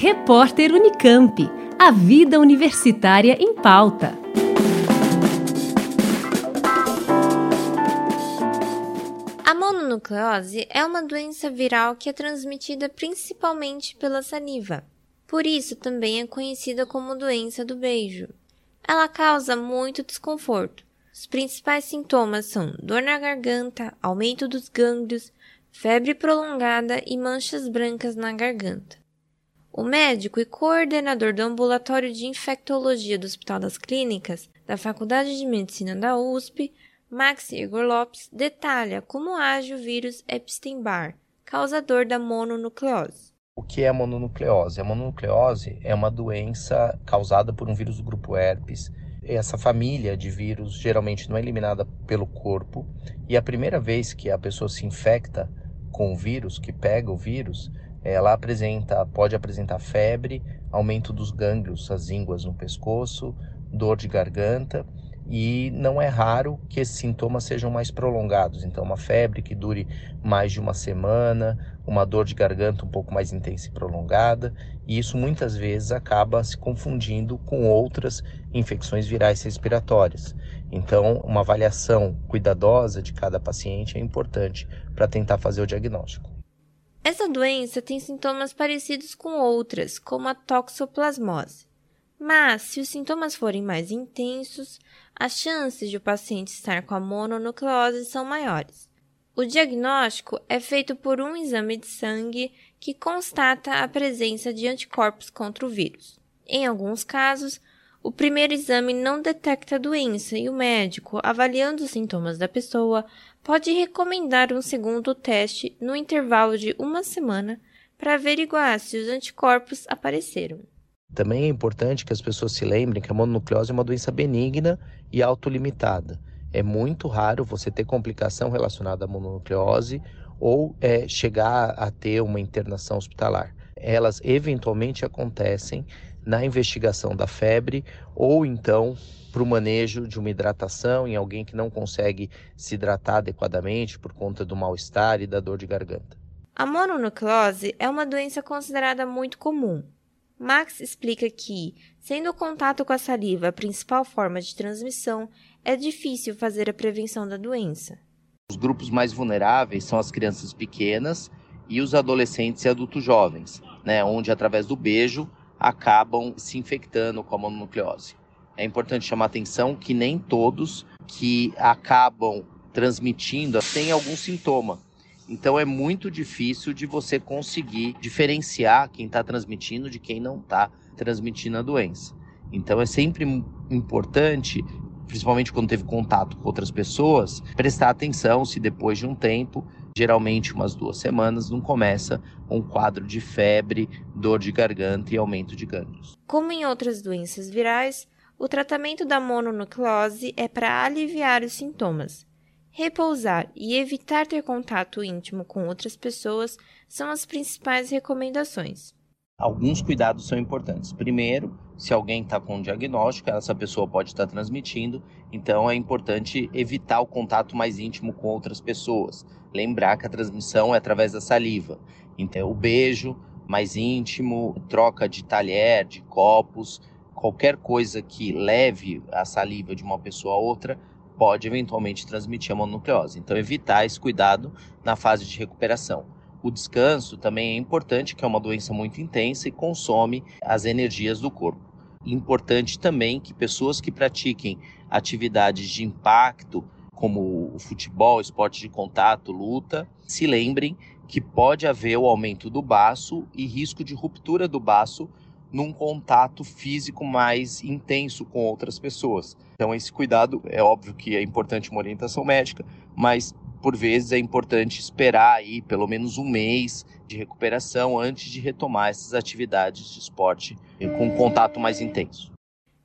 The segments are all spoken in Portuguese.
Repórter Unicamp. A vida universitária em pauta. A mononucleose é uma doença viral que é transmitida principalmente pela saliva. Por isso também é conhecida como doença do beijo. Ela causa muito desconforto. Os principais sintomas são dor na garganta, aumento dos gânglios, febre prolongada e manchas brancas na garganta. O médico e coordenador do Ambulatório de Infectologia do Hospital das Clínicas da Faculdade de Medicina da USP, Max Igor Lopes, detalha como age o vírus Epstein-Barr, causador da mononucleose. O que é a mononucleose? A mononucleose é uma doença causada por um vírus do grupo herpes. Essa família de vírus geralmente não é eliminada pelo corpo e a primeira vez que a pessoa se infecta com o vírus, que pega o vírus, ela apresenta, pode apresentar febre, aumento dos gânglios, as ínguas no pescoço, dor de garganta e não é raro que esses sintomas sejam mais prolongados. Então, uma febre que dure mais de uma semana, uma dor de garganta um pouco mais intensa e prolongada, e isso muitas vezes acaba se confundindo com outras infecções virais respiratórias. Então, uma avaliação cuidadosa de cada paciente é importante para tentar fazer o diagnóstico. Essa doença tem sintomas parecidos com outras, como a toxoplasmose. Mas, se os sintomas forem mais intensos, as chances de o paciente estar com a mononucleose são maiores. O diagnóstico é feito por um exame de sangue que constata a presença de anticorpos contra o vírus. Em alguns casos, o primeiro exame não detecta a doença e o médico, avaliando os sintomas da pessoa, pode recomendar um segundo teste no intervalo de uma semana para averiguar se os anticorpos apareceram. Também é importante que as pessoas se lembrem que a mononucleose é uma doença benigna e autolimitada. É muito raro você ter complicação relacionada à mononucleose ou é, chegar a ter uma internação hospitalar. Elas eventualmente acontecem na investigação da febre ou então para o manejo de uma hidratação em alguém que não consegue se hidratar adequadamente por conta do mal-estar e da dor de garganta. A mononucleose é uma doença considerada muito comum. Max explica que, sendo o contato com a saliva a principal forma de transmissão, é difícil fazer a prevenção da doença. Os grupos mais vulneráveis são as crianças pequenas e os adolescentes e adultos jovens, né, onde através do beijo acabam se infectando com a mononucleose. É importante chamar atenção que nem todos que acabam transmitindo têm algum sintoma. Então é muito difícil de você conseguir diferenciar quem está transmitindo de quem não está transmitindo a doença. Então é sempre importante, principalmente quando teve contato com outras pessoas, prestar atenção se depois de um tempo, geralmente umas duas semanas, não começa um quadro de febre, dor de garganta e aumento de gânglios. Como em outras doenças virais, o tratamento da mononucleose é para aliviar os sintomas Repousar e evitar ter contato íntimo com outras pessoas são as principais recomendações. Alguns cuidados são importantes. Primeiro, se alguém está com um diagnóstico, essa pessoa pode estar tá transmitindo, então é importante evitar o contato mais íntimo com outras pessoas. Lembrar que a transmissão é através da saliva. Então, o beijo mais íntimo, troca de talher, de copos, qualquer coisa que leve a saliva de uma pessoa a outra pode eventualmente transmitir a mononucleose. Então, evitar esse cuidado na fase de recuperação. O descanso também é importante, que é uma doença muito intensa e consome as energias do corpo. Importante também que pessoas que pratiquem atividades de impacto, como o futebol, esporte de contato, luta, se lembrem que pode haver o aumento do baço e risco de ruptura do baço num contato físico mais intenso com outras pessoas. Então, esse cuidado é óbvio que é importante uma orientação médica, mas por vezes é importante esperar aí pelo menos um mês de recuperação antes de retomar essas atividades de esporte com contato mais intenso.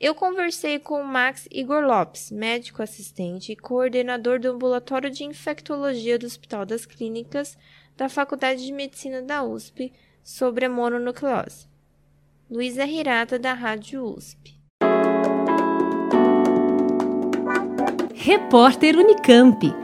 Eu conversei com o Max Igor Lopes, médico assistente e coordenador do ambulatório de infectologia do Hospital das Clínicas da Faculdade de Medicina da USP, sobre a mononucleose. Luísa Hirata, da Rádio USP. Repórter Unicamp.